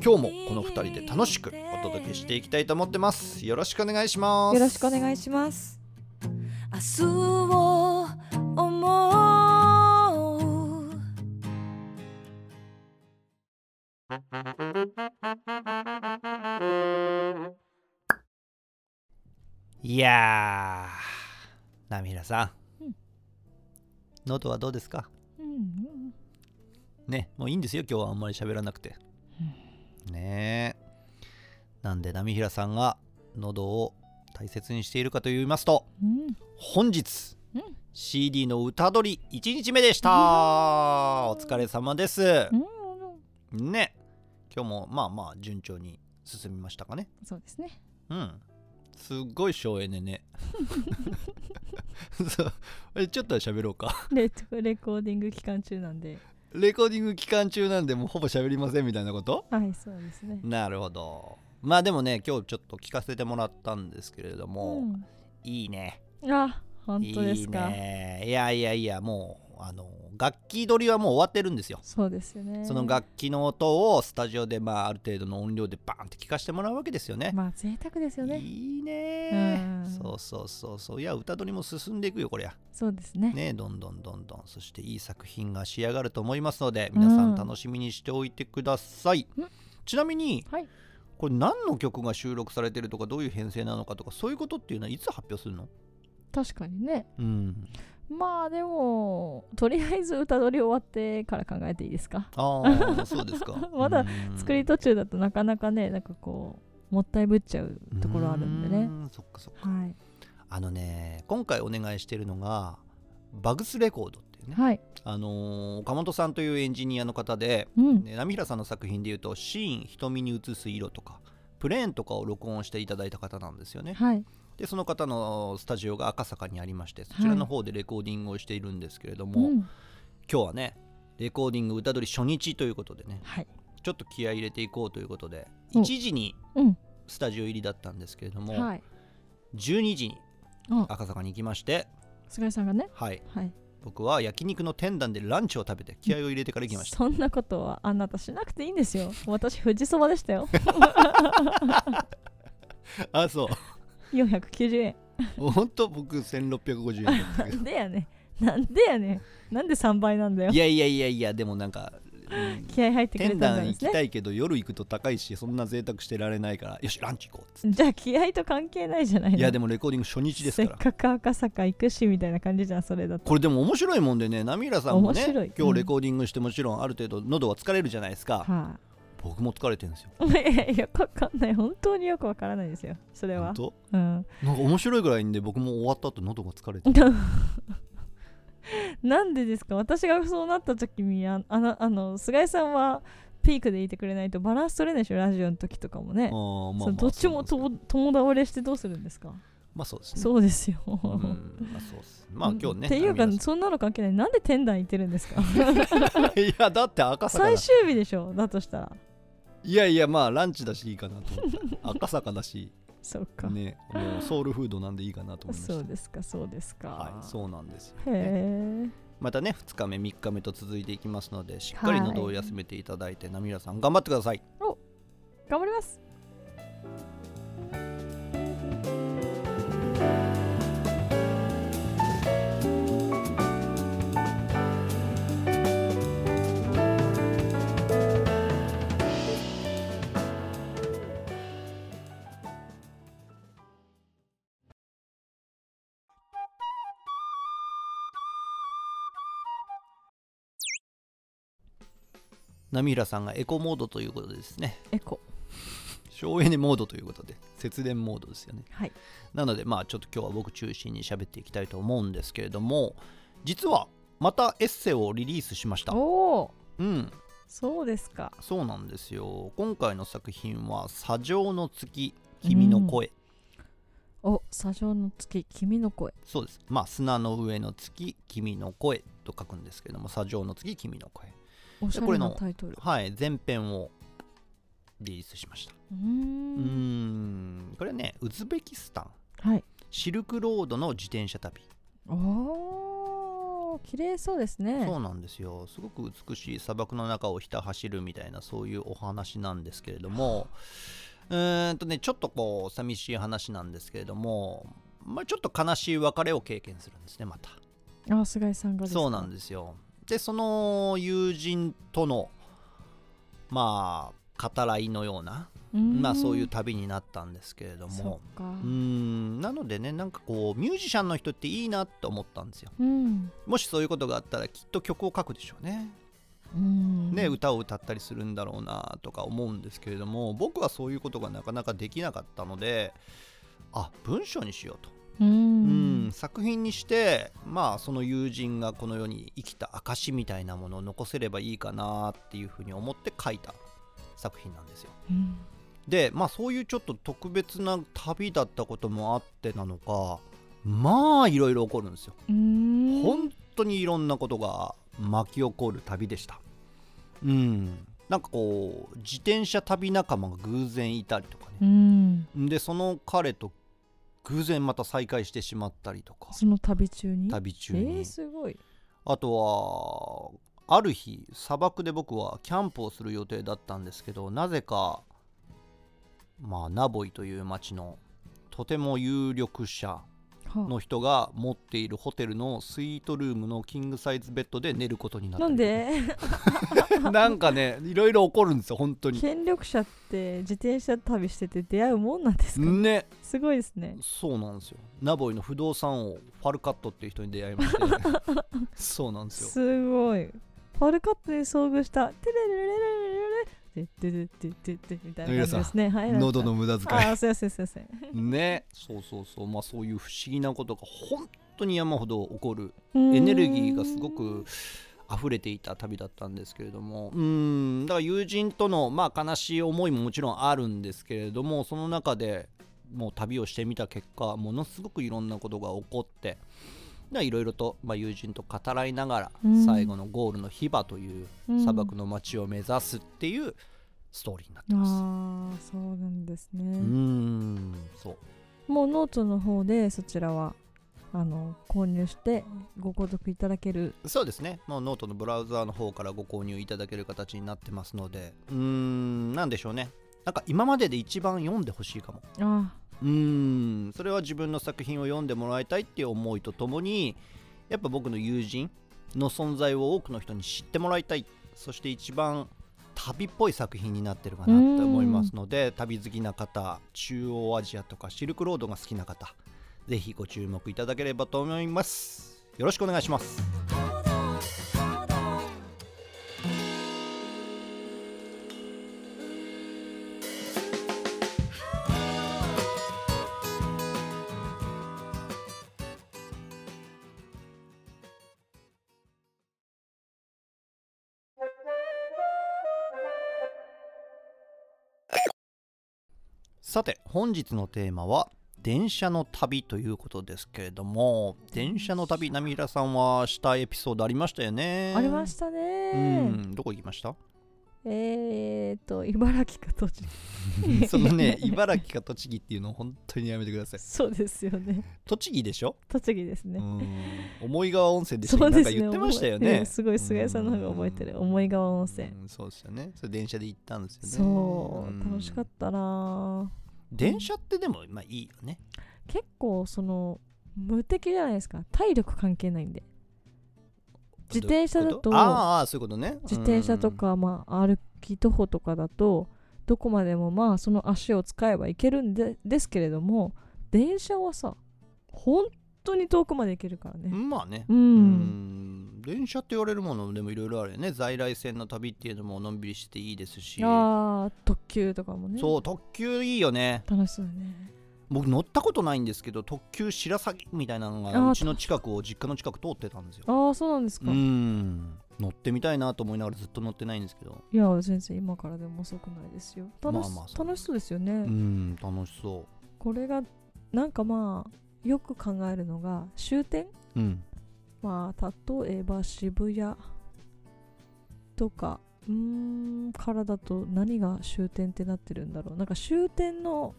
今日もこの2人で楽しくお届けしていきたいと思ってます。よろしくお願いします。よろしくお願いします。明日を思う。いやー波平さん、うん。喉はどうですか？うん。ねもういいんですよ今日はあんまり喋らなくて、ね。えなんで波平さんが喉を大切にしているかと言いますとうん。本日、うん CD の歌取り1日目でした、お疲れ様です、うん。ね。今日もまあまあ順調に進みましたかね。そうですね。うん。すっごい省エネね。そう。えちょっとは喋ろうか。レレコーディング期間中なんで。レコーディング期間中なんでもうほぼ喋りませんみたいなこと？はい、そうですね。なるほど。まあでもね今日ちょっと聞かせてもらったんですけれども、うん。いいね。あ、本当ですか？いいね。いやいやいやもうあの楽器取りはもう終わってるんですよ。そうですよね。その楽器の音をスタジオでまあある程度の音量でバーンって聞かせてもらうわけですよね、まあ贅沢ですよね。いいね。うん。そうそうそうそう。いや歌取りも進んでいくよこりゃ。そうですね。ねどんどんどんどん。そしていい作品が仕上がると思いますので皆さん楽しみにしておいてください、うん。ちなみにはい。これ何の曲が収録されてるとかどういう編成なのかとかそういうことっていうのはいつ発表するの？確かにね。うんまあでも、とりあえず歌取り終わってから考えていいですか？ああそうですか まだうん作り途中だとなかなかね、なんかこう、もったいぶっちゃうところあるんでね。うんそっかそっかはい。あのね今回お願いしてるのがバグスレコードっていうね、はい。あのー岡本さんというエンジニアの方で、うん。ね、波平さんの作品でいうとシーン瞳に映す色とかプレーンとかを録音していただいた方なんですよねはい。でその方のスタジオが赤坂にありましてそちらの方でレコーディングをしているんですけれども、うん。今日はねレコーディング歌取り初日ということでねはい。ちょっと気合い入れていこうということでうん1時にうん。スタジオ入りだったんですけれども、はい。12時にあ、赤坂に行きまして菅井さんがね。はいはい。僕は焼肉の天壇でランチを食べて気合を入れてから行きましたそんなことはあなたしなくていいんですよ。私、富士そばでしたよ。あそう490円。本当僕1650円だったけどなんでやねん。なんでやねん。なんで3倍なんだよい。やいやいやいやでもなんか、うん気合入ってくれた天んだ壇行きた。いけど夜行くと高いしそんな贅沢してられないからよしランチ行こうっつっじゃあ気合と関係ないじゃないいやでもレコーディング初日ですせっからかく赤坂行くしみたいな感じじゃん、それだと。これでも面白いもんでねナミラさんもね面白い今日レコーディングしてもちろんある程度喉は疲れるじゃないですか、は僕も疲れてるんですよ。い、いやいや、よくわかんない。本当によくわからないですよ。それは。本。当？うん。なんか面白いぐらいんで僕も終わった後喉が疲れて なんでですか？私がそうなった時にああのあの菅井さんはピークでいてくれないとバランス取れないでしょ？ラジオの時とかもね、まあどっちもと友倒れしてどうするんですか？まあそうですね。そうですよ、うんまあそうっす。まあ今日ねっていうかそんなの関係ない。なんで天壇行ってるんですか？いやだって赤坂だ。最終日でしょ？だとしたらいやいやまあランチだしいいかなと思って。赤坂だし。そうか、ねもうソウルフードなんでいいかなと思いました。そうですかそうですか、はいそうなんですよ、へえ。またね2日目3日目と続いていきますのでしっかり喉を休めていただいて、ナミラさん頑張ってください。頑張ります波平さんがエコモードということでですね。エコ。省エネモードということで節電モードですよね。はい。なのでまあちょっと今日は僕中心に喋っていきたいと思うんですけれども実はまたエッセイをリリースしました。おおうん。そうですか。そうなんですよ。今回の作品は「砂上の月君の声」お砂上の月君の声。そうです。まあ砂の上の月君の声と書くんですけども砂上の月君の声これのタイトル。うはい前編をリリースしました。ーうーん。んこれねウズベキスタン。はい。シルクロードの自転車旅。おー綺麗そうですね。そうなんですよ。すごく美しい砂漠の中をひた走るみたいなそういうお話なんですけれども。うーんとねちょっとこう寂しい話なんですけれども。まあちょっと悲しい別れを経験するんですねまた。あ菅井さんがですか？そうなんですよでその友人とのまあ語らいのようなまあそういう旅になったんですけれどそもうーん。なのでねなんかこうミュージシャンの人っていいなって思ったんですよ。うん。もしそういうことがあったらきっと曲を書くでしょうね。うん。ね、歌を歌ったりするんだろうなとか思うんですけれども僕はそういうことがなかなかできなかったのであ文章にしようと、ううん。ん作品にしてまあその友人がこの世に生きた証みたいなものを残せればいいかなっていうふうに思って書いた作品なんですよ。うん。でまあそういうちょっと特別な旅だったこともあってなのかまあいろいろ起こるんですよ。本当にいろんなことが巻き起こる旅でした。うん。なんかこう自転車旅仲間が偶然いたりとかうね、ん。でその彼と偶然また再会してしまったりとか。その旅中に？旅中えに、ー、すごい。あとはある日砂漠で僕はキャンプをする予定だったんですけどなぜかまあナボイという町のとても有力者はの人が持っているホテルのスイートルームのキングサイズベッドで寝ることになあったりなんで？なんかねいろいろ起こるんですよ本当に。権力者って自転車旅してて出会うもんなんですか、ね。すごいですね。そうなんですよ。ナボイの不動産王ファルカットっていう人に出会いまして そうなんですよ。すごい。ファルカットに遭遇した。テレレレレレレレテテテテテテみたいな感じですね。はい喉の無駄遣い。ああすいませんすいません。ね。そうそうそう。まあそういう不思議なことが本当に山ほど起こるエエネルギーがすごく溢れていた旅だったんですけれども。うん。だから友人とのまあ悲しい思いももちろんあるんですけれどもその中でもう旅をしてみた結果ものすごくいろんなことが起こっていろいろと、まあ、友人と語らいながら、うん。最後のゴールのヒヴァという砂漠の街を目指すっていうストーリーになってます。ああそうなんですね、うーんそう。もうノートの方でそちらはあの購入してご購読いただける。そうですね、もうノートのブラウザーの方からご購入いただける形になってますので、うーん、なんでしょうね、なんか今までで一番読んでほしいかも。あうーん、それは自分の作品を読んでもらいたいっていう思いとともに、やっぱ僕の友人の存在を多くの人に知ってもらいたい、そして一番旅っぽい作品になってるかなと思いますので、旅好きな方、中央アジアとかシルクロードが好きな方、ぜひご注目いただければと思います。よろしくお願いします。本日のテーマは電車の旅ということですけれども電車の旅波平さんはしたエピソードありましたよね。ありましたうねん。どこ行きました？えーと茨城か栃木。そのね茨城か栃木っていうのを本当にやめてください。そうですよね。栃木でしょ、栃木ですね。うん。思い川温泉でしたそうですね。なんか言ってましたよね。うんすごい菅井さんの方が覚えてる。思い川温泉。うん。そうですよね。それ電車で行ったんですよね。そう。楽しかたったな電車ってでもまあいいよね。結構その無敵じゃないですか。体力関係ないんで。自転車だとああそういうことね。自転車とか、まあ、歩き徒歩とかだとどこまでもまあその足を使えば行けるんでですけれども電車はさ本当に遠くまで行けるからね。うんまあね。うん、うん。電車って言われるものでもいろいろあるよね。在来線の旅っていうのものんびりしていいですし。ああ特急とかもね。そう特急いいよね。楽しそうだね。僕乗ったことないんですけど特急白鷺みたいなのがうちの近くを実家の近く通ってたんですよ。ああそうなんですか、ういん。乗ってみたいなと思いながらずっと乗ってないんですけど。や全然今からでも遅くないですよ。楽し,、まあまあそう。楽しそうですよね、うん楽しそこれがなんかまあよく考えるのが終点？ううん。まあ例えば渋谷とかうーんからだと何が終点ってなってるんだろう。なんか終点の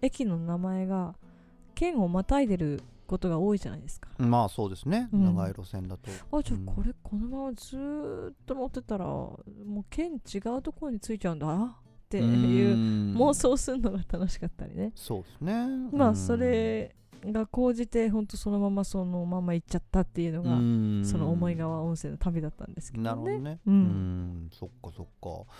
駅の名前が県をまたいでることが多いじゃないですか。まあそうですね、うん。長い路線だと。あじゃうん。あこれこのままずーっと乗ってたらもう県違うところに着いちゃうんだ。っていううん。妄想するのが楽しかったりね。そうですね。うん。まあそれが高じてほんとそのままそのまま行っちゃったっていうのがうん。その思い川温泉の旅だったんですけどね。なるほどね。ううん。んそっかそっか。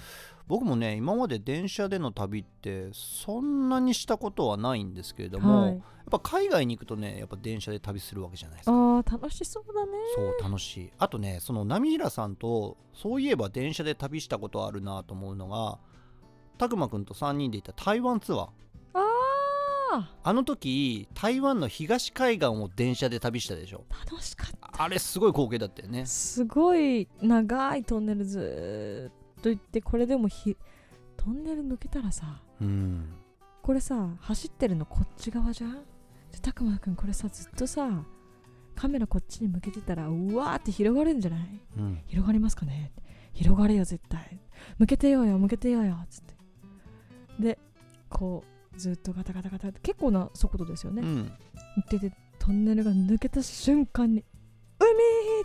僕もね今まで電車での旅ってそんなにしたことはないんですけれども、はい。やっぱ海外に行くとねやっぱ電車で旅するわけじゃないですか。あー楽しそうだね。そう楽しい。あとねその波平さんとそういえば電車で旅したことあるなと思うのがたくまくんと3人で行った台湾ツアーあ。あの時台湾の東海岸を電車で旅したでしょ。ー楽しかった。あれすごい光景だったよね。すごい長いトンネルずーっと行ってこれでもひトンネル抜けたらさうん。これさ走ってるのこっち側じゃん？でたくまくんこれさずっとさカメラこっちに向けてたらうわーって広がるんじゃない？うん。広がりますかね？広がれよ絶対。向けてようよ向けてようよつって。でこうずっとガタガタガタって結構な速度ですよね、うん。行っててトンネルが抜けた瞬間に海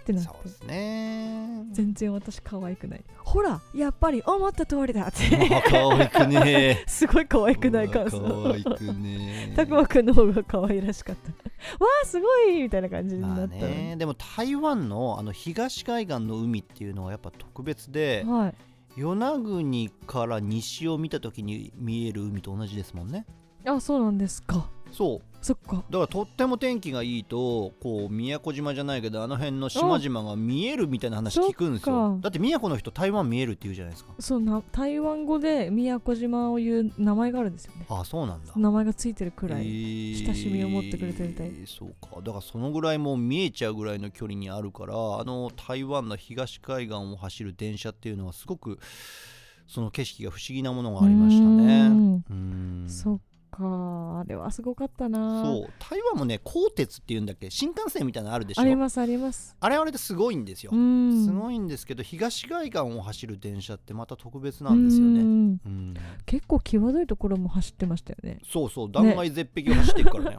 ってなって。そうですね。全然私可愛くない。ほらやっぱり思った通りだって。あ可愛くね すごい可愛くない感想。可愛くねたくまくんの方が可愛らしかった。わあすごいみたいな感じにまあなったでも台湾のあの東海岸の海っていうのはやっぱ特別ではい与那国から西を見た時に見える海と同じですもんね。あそうなんですか。そう。そっか。だからとっても天気がいいとこう宮古島じゃないけどあの辺の島々が見えるみたいな話聞くんですよ。だって宮古の人台湾見えるって言うじゃないですか。そうな台湾語で宮古島を言う名前があるんですよね。あそうなんだ。名前がついてるくらい、えー親しみを持ってくれてるみたい。そうか。だからそのぐらいもう見えちゃうぐらいの距離にあるからあの台湾の東海岸を走る電車っていうのはすごくその景色が不思議なものがありましたうねん。うん。そっか。あれはすごかったな。そう。台湾もね鋼鉄っていうんだっけ？新幹線みたいなのあるでしょ？ありますあります。あれはあれですごいんですよ、うん。すごいんですけど東海岸を走る電車ってまた特別なんですよね、結構際どいところも走ってましたよね。そうそう。断崖絶壁を走っていくからね。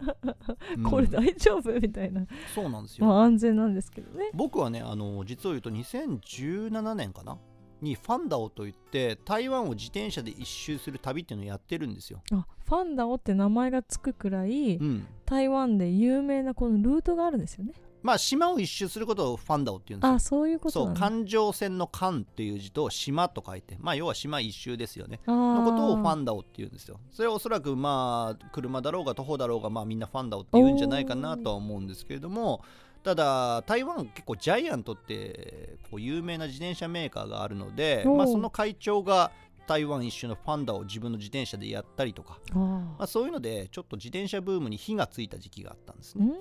うん。これ大丈夫？みたいな。そうなんですよ、まあ安全なんですけどね。僕はねあの実を言うと2017年かな？にファンダオといって台湾を自転車で一周する旅っていうのをやってるんですよ、あファンダオって名前がつくくらい、うん、台湾で有名なこのルートがあるんですよね。まあ島を一周することをファンダオっていうんですよ。あそういうことそうなんだ。環状線の環っていう字と島と書いてまあ要は島一周ですよね。あのことをファンンダオっていうんですよ。それはおそらくまあ車だろうが徒歩だろうがまあみんなファンダオって言うんじゃないかなとは思うんですけれどもただ台湾結構ジャイアントってこう有名な自転車メーカーがあるので、まあ、その会長が台湾一周のファンダを自分の自転車でやったりとか、あまあ、そういうのでちょっと自転車ブームに火がついた時期があったんですね。うん。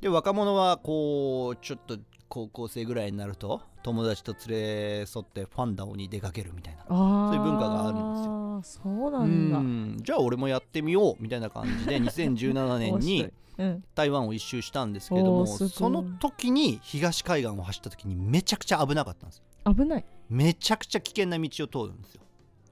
で若者はこうちょっと高校生ぐらいになると友達と連れ添ってファンダオに出かけるみたいなそういう文化があるんですよ。そうなんだ。うんじゃあ俺もやってみようみたいな感じで 2017年に台湾を一周したんですけれどもその時に東海岸を走った時にめちゃくちゃ危なかったんです危ない。めちゃくちゃ危険な道を通るんですよ。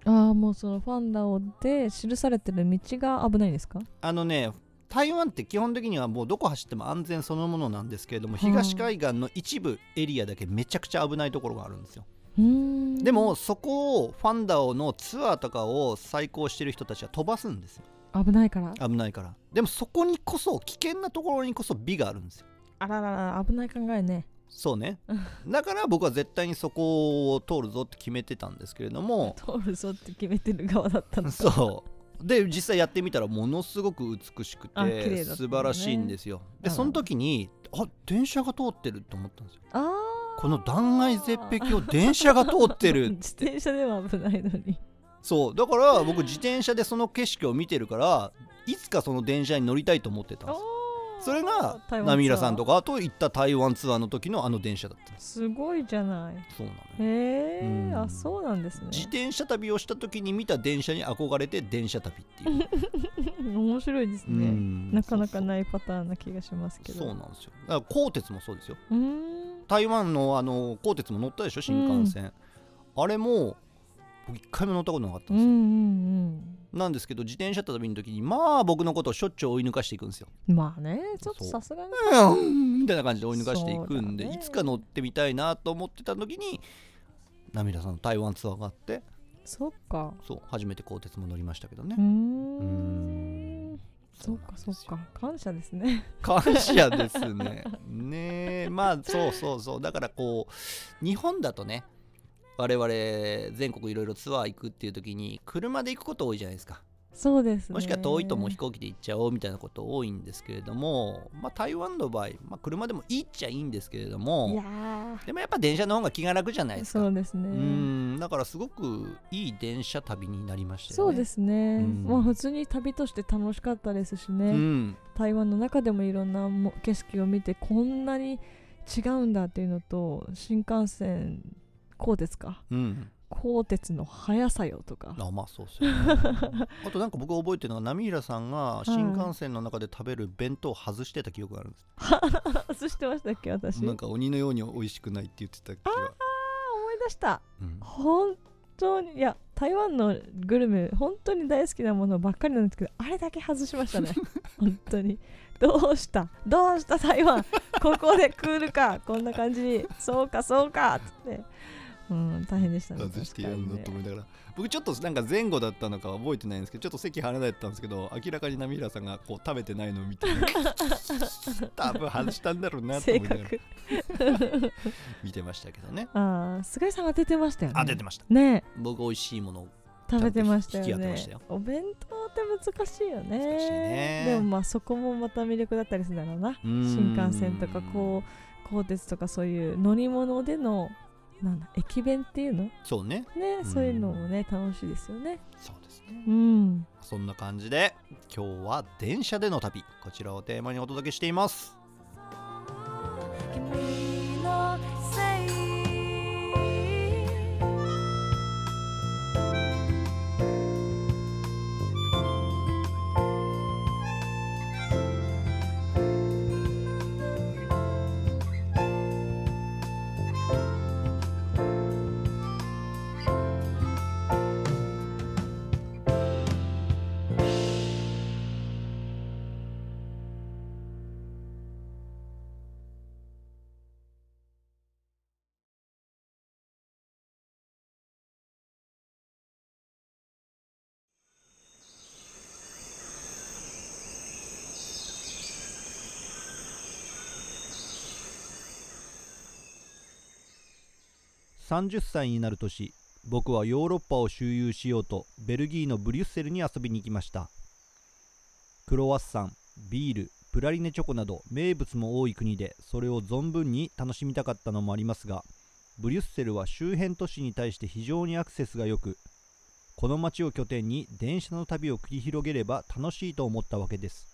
ああもうそのファンダオで記されてる道が危ないですか？あのね台湾って基本的にはもうどこ走っても安全そのものなんですけれどもはあ東海岸の一部エリアだけめちゃくちゃ危ないところがあるんですよでもそこをファンダオのツアーとかを再興してる人たちは飛ばすんですよ。危ないから。危ないから。でもそこにこそ危険なところにこそ美があるんですよ。あららら危ない考えね。そうね。だから僕は絶対にそこを通るぞって決めてたんですけれども。通るぞって決めてる側だったのか。そう。で実際やってみたらものすごく美しくあ綺麗だったんだね。て素晴らしいんですよ。でその時にあ電車が通ってると思ったんですよ。あこの断崖絶壁を電車が通ってるっ 自つって転車では危ないのに。そう。だから僕自転車でその景色を見てるからいつかその電車に乗りたいと思ってたんですそれが台湾ツアー。ナミラさんとかと行った台湾ツアーの時のあの電車だったんです。すごいじゃない。そうなのよへえうん。あそうなんですね。自転車旅をした時に見た電車に憧れて電車旅っていう、面白いですうねんなかなかないパターンな気がしますけど。そうなんですよ。だから鋼鉄もそうですよ。うーん台湾のあの鋼鉄も乗ったでしょ？新幹線、あれも僕一回も乗ったことなかったんうんうですよ、ん。なんですけど自転車旅の時にまあ僕のことをしょっちゅう追い抜かしていくんですよ。うんまあねちょっとさすがに。うん。みたいな感じで追い抜かしていくんで、ね。いつか乗ってみたいなと思ってた時に涙さんの台湾ツアーがあって。そっか。そう初めて鋼鉄も乗りましたけどね。うんそうかそうか。感謝ですね。感謝ですね。ねえまあそうそうそう。だからこう日本だとね我々全国いろいろツアー行くっていう時に車で行くこと多いじゃないですかそうですね。もしくは遠いともう飛行機で行っちゃおうみたいなこと多いんですけれども、まあ、台湾の場合、まあ、車でもいいっちゃいいんですけれどいもやでもやっぱ電車の方が気が楽じゃないーですか。そうですね。うん。だからすごくいい電車旅になりましたよね。そうですね、うん。まあ普通に旅として楽しかったですしね、うん。台湾の中でもいろんなも景色を見てこんなに違うんだっていうのと新幹線鋼鉄か？うん鋼鉄の速さよとか。あまあそうっすよね。あとなんか僕覚えてるのが波平さんが新幹線の中で食べる弁当を外してた記憶があるんです、外してましたっけ私。なんか鬼のように美味しくないって言ってた気が、思い出した。うん。本当にいや台湾のグルメ本当に大好きなものばっかりなんですけどあれだけ外しましたね。本当に。どうした？どうした台湾？ここでクールか？こんな感じ？にそうかそうかっつってうん大変でしたね外してやるのと思いながら、僕ちょっとなんか前後だったのか覚えてないんですけどちょっと席離れてたんですけど明らかに波平さんがこう食べてないのを見て多分外したんだろうなと性思いながら格。見てましたけどね。ああ菅井さんが出てましたよね。あ出てました。ね。僕美味しいものを食べてましたよね。お弁当って難しいよ。ねねでもまあそこもまた魅力だったりするんだろうな新幹線とかこう鋼鉄とかそういう乗り物でのなんだ駅弁っていうの？ねそうねうん。そういうのもね楽しいですよね。そうですね。うん。そんな感じで今日は電車での旅。こちらをテーマにお届けしています30歳になる年僕はヨーロッパを周遊しようとベルギーのブリュッセルに遊びに行きました。クロワッサンビールプラリネチョコなど名物も多い国でそれを存分に楽しみたかったのもありますがブリュッセルは周辺都市に対して非常にアクセスが良くこの街を拠点に電車の旅を繰り広げれば楽しいと思ったわけです。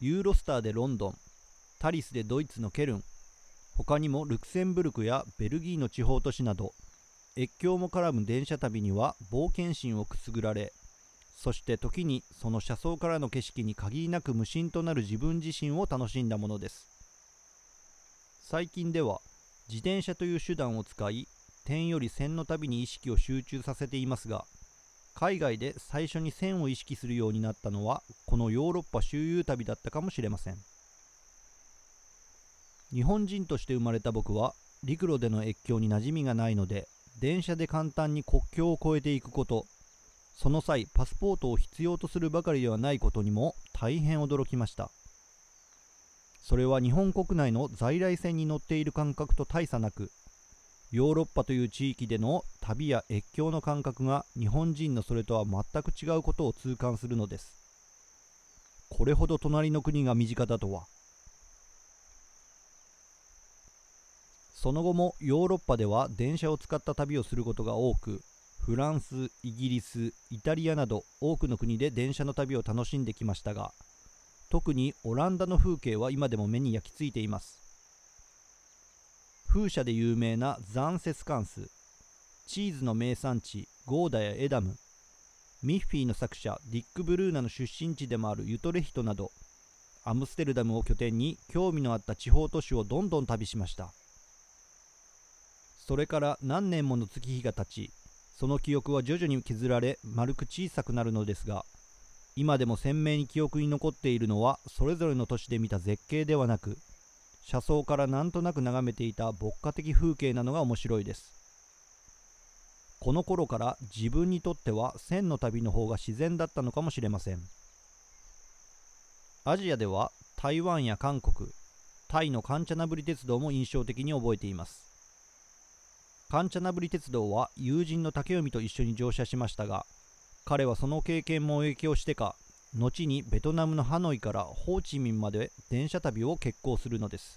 ユーロスターでロンドンタリスでドイツのケルン他にもルクセンブルクやベルギーの地方都市など越境も絡む電車旅には冒険心をくすぐられそして時にその車窓からの景色に限りなく無心となる自分自身を楽しんだものです。最近では自転車という手段を使い点より線の旅に意識を集中させていますが海外で最初に線を意識するようになったのはこのヨーロッパ周遊旅だったかもしれません。日本人として生まれた僕は陸路での越境に馴染みがないので電車で簡単に国境を越えていくこと。その際パスポートを必要とするばかりではないことにも大変驚きました。それは日本国内の在来線に乗っている感覚と大差なくヨーロッパという地域での旅や越境の感覚が日本人のそれとは全く違うことを痛感するのです。これほど隣の国が身近だとはその後もヨーロッパでは電車を使った旅をすることが多くフランスイギリスイタリアなど多くの国で電車の旅を楽しんできましたが特にオランダの風景は今でも目に焼き付いています。風車で有名なザンセスカンスチーズの名産地ゴーダやエダムミッフィーの作者ディック・ブルーナの出身地でもあるユトレヒトなどアムステルダムを拠点に興味のあった地方都市をどんどん旅しました。それから何年もの月日が経ちその記憶は徐々に削られ丸く小さくなるのですが今でも鮮明に記憶に残っているのはそれぞれの都市で見た絶景ではなく車窓からなんとなく眺めていた牧歌的風景なのが面白いです。この頃から自分にとっては線の旅の方が自然だったのかもしれません。アジアでは台湾や韓国タイのカンチャナブリ鉄道も印象的に覚えています。カンチャナブリ鉄道は友人の竹臣と一緒に乗車しましたが彼はその経験も影響してか後にベトナムのハノイからホーチミンまで電車旅を決行するのです。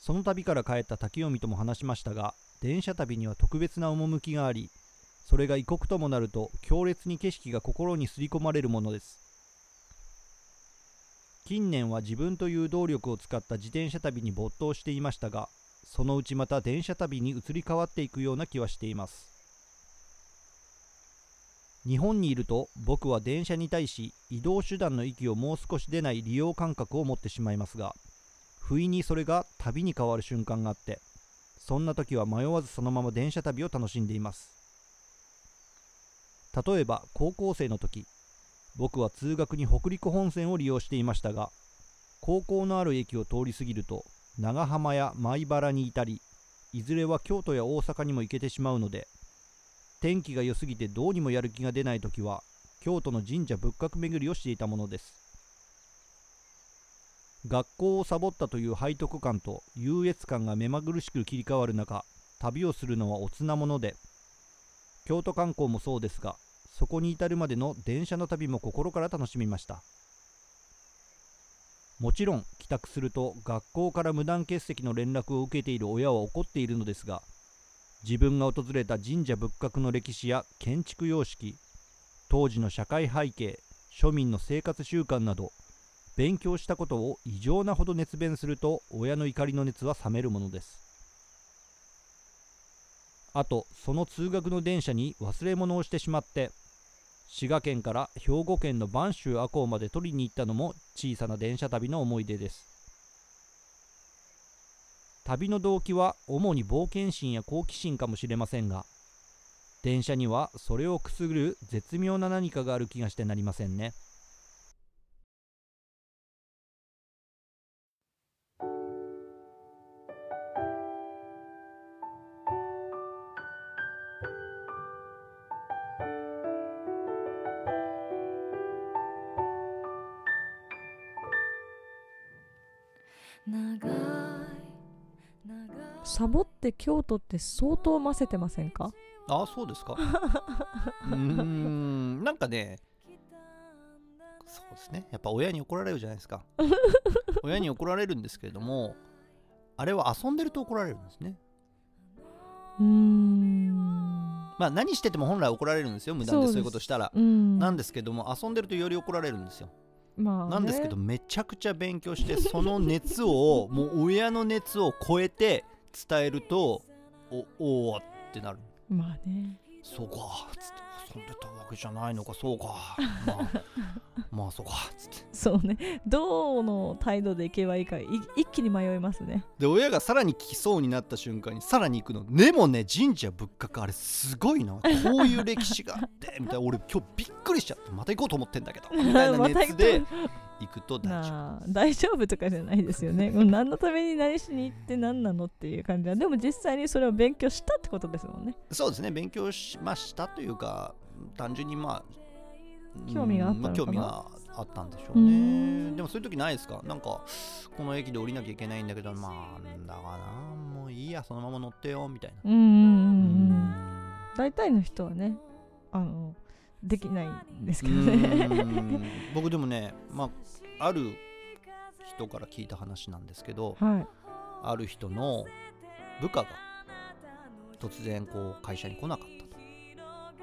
その旅から帰った滝臣とも話しましたが電車旅には特別な趣がありそれが異国ともなると強烈に景色が心に刷り込まれるものです。近年は自分という動力を使った自転車旅に没頭していましたがそのうちまた電車旅に移り変わっていくような気はしています。日本にいると僕は電車に対し移動手段の息をもう少し出ない利用感覚を持ってしまいますが不意にそれが旅に変わる瞬間があってそんな時は迷わずそのまま電車旅を楽しんでいます。例えば高校生の時僕は通学に北陸本線を利用していましたが高校のある駅を通り過ぎると長浜や米原にいたりいずれは京都や大阪にも行けてしまうので天気が良すぎてどうにもやる気が出ない時は京都の神社仏閣巡りをしていたものです。学校をサボったという背徳感と優越感が目まぐるしく切り替わる中旅をするのはおつなもので京都観光もそうですがそこに至るまでの電車の旅も心から楽しみました。もちろん帰宅すると学校から無断欠席の連絡を受けている親は怒っているのですが自分が訪れた神社仏閣の歴史や建築様式当時の社会背景庶民の生活習慣など勉強したことを異常なほど熱弁すると親の怒りの熱は冷めるものです。あとその通学の電車に忘れ物をしてしまって滋賀県から兵庫県の播州赤穂まで取りに行ったのも小さな電車旅の思い出です。旅の動機は主に冒険心や好奇心かもしれませんが電車にはそれをくすぐる絶妙な何かがある気がしてなりませんね。京都って相当混ぜてませんか？ああそうですか。うーんなんかねそうですね。やっぱ親に怒られるじゃないですか。親に怒られるんですけれどもあれは遊んでると怒られるんですね。うーん。まあ何してても本来怒られるんですよ無断でそういうことしたら。うん。なんですけども遊んでるとより怒られるんですよ。まあね。なんですけどめちゃくちゃ勉強してその熱をもう親の熱を超えて伝えるとおおーってなる。まあね。そうか。つって。遊んでたわけじゃないのか。そうか。まあ まあそうか。つって。そうね。どの態度でいけばいいかい一気に迷いますね。で親がさらに来そうになった瞬間にさらに行くの。でもね神社仏閣あれすごいな。こういう歴史があってみたいな。俺今日びっくりしちゃってまた行こうと思ってんだけどみたいな熱で 行くと大丈夫大丈夫とかじゃないですよね。もう何のために何しに行って何なのっていう感じは。でも実際にそれを勉強したってことですもんね。そうですね。勉強しましたというか単純にまあ興味があった興味があったんでしょうね。ん。でもそういう時ないですか？なんかこの駅で降りなきゃいけないんだけどまあなんだかな。もういいやそのまま乗ってよみたいな。うん。大体の人はねあのできないんですけどうね僕でもねまあある人から聞いた話なんですけどはい。ある人の部下が突然こう会社に来なかったと。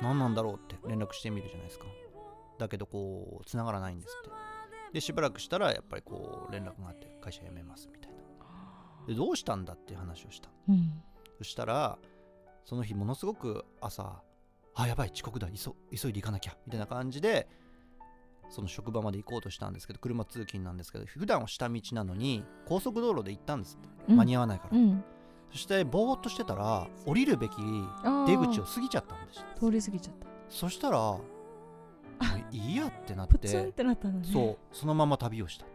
何なんだろうって連絡してみるじゃないですか。だけどこう繋がらないんですって。でしばらくしたらやっぱりこう連絡があって会社辞めますみたいな。でどうしたんだっていう話をした。うん。そしたらその日ものすごく朝あやばい遅刻だ急急いで行かなきゃみたいな感じでその職場まで行こうとしたんですけど車通勤なんですけど普段は下道なのに高速道路で行ったんですって。うん。間に合わないから、うん。そしてぼーっとしてたら降りるべき出口を過ぎちゃったんです。通り過ぎちゃった。そしたら いいやってなっプツンっててなったのね。そうそのまま旅をした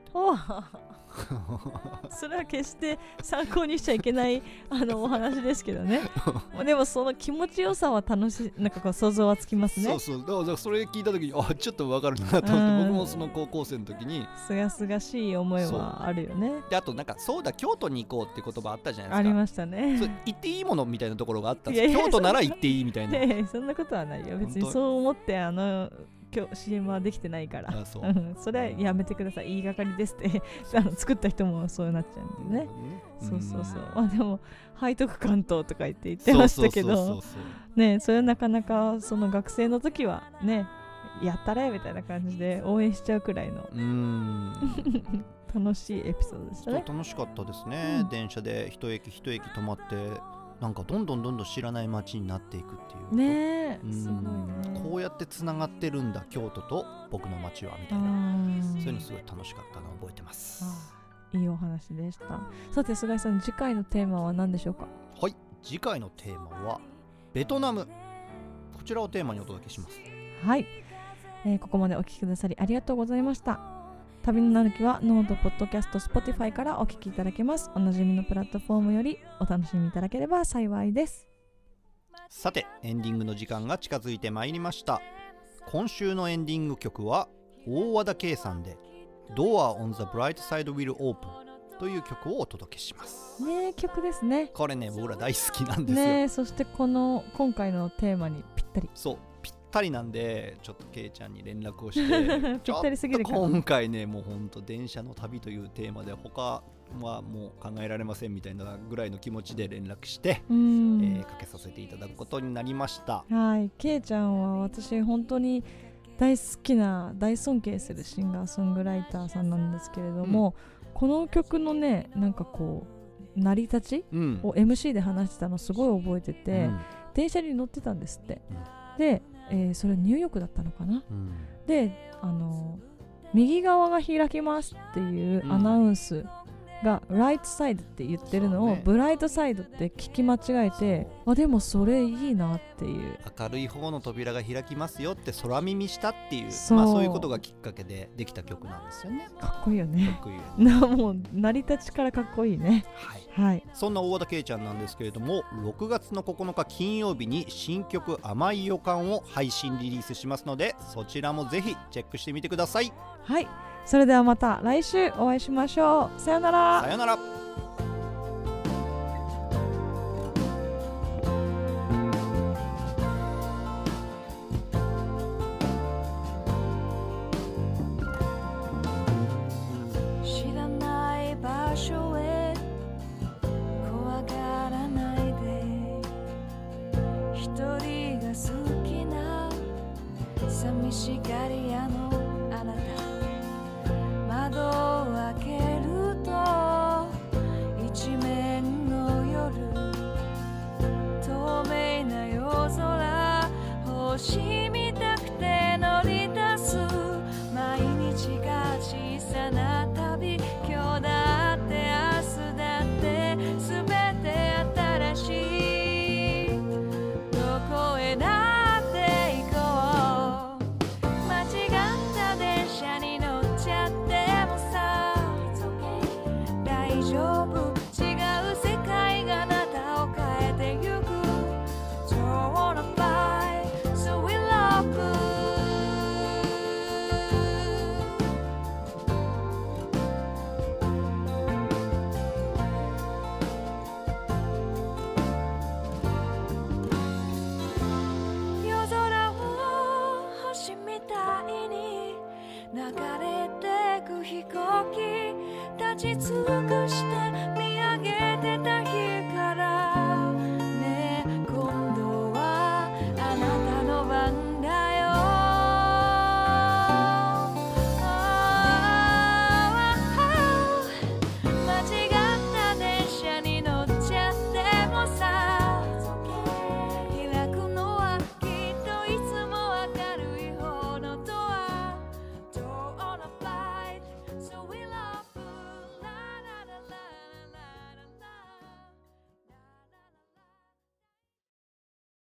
それは決して参考にしちゃいけないあのお話ですけどね。でもその気持ちよさは楽しいなんかこう想像はつきますね。そうそう。だからそれ聞いた時にあちょっとわかるなと思ってうん。僕もその高校生の時に。すがすがしい思いはあるよね。であとなんかそうだ京都に行こうって言葉あったじゃないですか。ありましたね。行っていいものみたいなところがあったんいやいやです京都なら行っていいみたいな。でそんなことはないよ。別にそう思ってあの今日 CM はできてないから。あそう。うん。それはやめてください。言いがかりですって。あの作った人もそうなっちゃうんでね。そうそうそう。まあでも背徳関東とか言って言ってましたけど。ねそれはなかなかその学生の時はねやったれみたいな感じで応援しちゃうくらいの 楽しいエピソードでしたね。楽しかったですね、うん。電車で一駅一駅止まってなんかどんどんどんどん知らない街になっていくっていううんねえすごいね。こうやってつながってるんだ京都と僕の街はみたいな。そういうのすごい楽しかったのを覚えてます。いいお話でした。さて菅井さん次回のテーマは何でしょうか？はい。次回のテーマはベトナム。こちらをテーマにお届けします。はい、えーここまでお聞きくださりありがとうございました旅のなるきは note、ポッドキャスト、 Spotify からお聞きいただけます。おなじみのプラットフォームよりお楽しみいただければ幸いです。さてエンディングの時間が近づいてまいりました。今週のエンディング曲は大和田圭さんで「Door on the Bright Side Will Open」という曲をお届けします。名曲ですね。これね僕ら大好きなんですよ、ねえそしてこの今回のテーマにぴったり。そう。ぴったりなんでちょっとケイちゃんに連絡をして ちょっと今回ねもうほんと電車の旅というテーマで他はもう考えられませんみたいなぐらいの気持ちで連絡して、えーかけさせていただくことになりました。はい、けいちゃんは私本当に大好きな大尊敬するシンガーソングライターさんなんですけれども、この曲のねなんかこう成り立ちうん。を MC で話してたのすごい覚えてて、うん。電車に乗ってたんですって、うん。で、えーそれニューヨークだったのかな？うん。であの右側が開きますっていううん。アナウンスが、ライトサイドって言ってるのを、ブライトサイドって聞き間違えてあでもそれいいなっていう。明るい方の扉が開きますよって空耳したっていうそう。まあ、そういうことがきっかけでできた曲なんですよね。かっこいいよかねっこいいよね。なもう成り立ちからかっこいいね。はい。はい。そんな大和田圭ちゃんなんですけれども6月の9日金曜日に新曲「甘い予感」を配信リリースしますのでそちらもぜひチェックしてみてください。はいそれではまた来週お会いしましょう。さよなら。さよなら。知らない場所へ怖がらないで。一人が好きな寂しがり屋の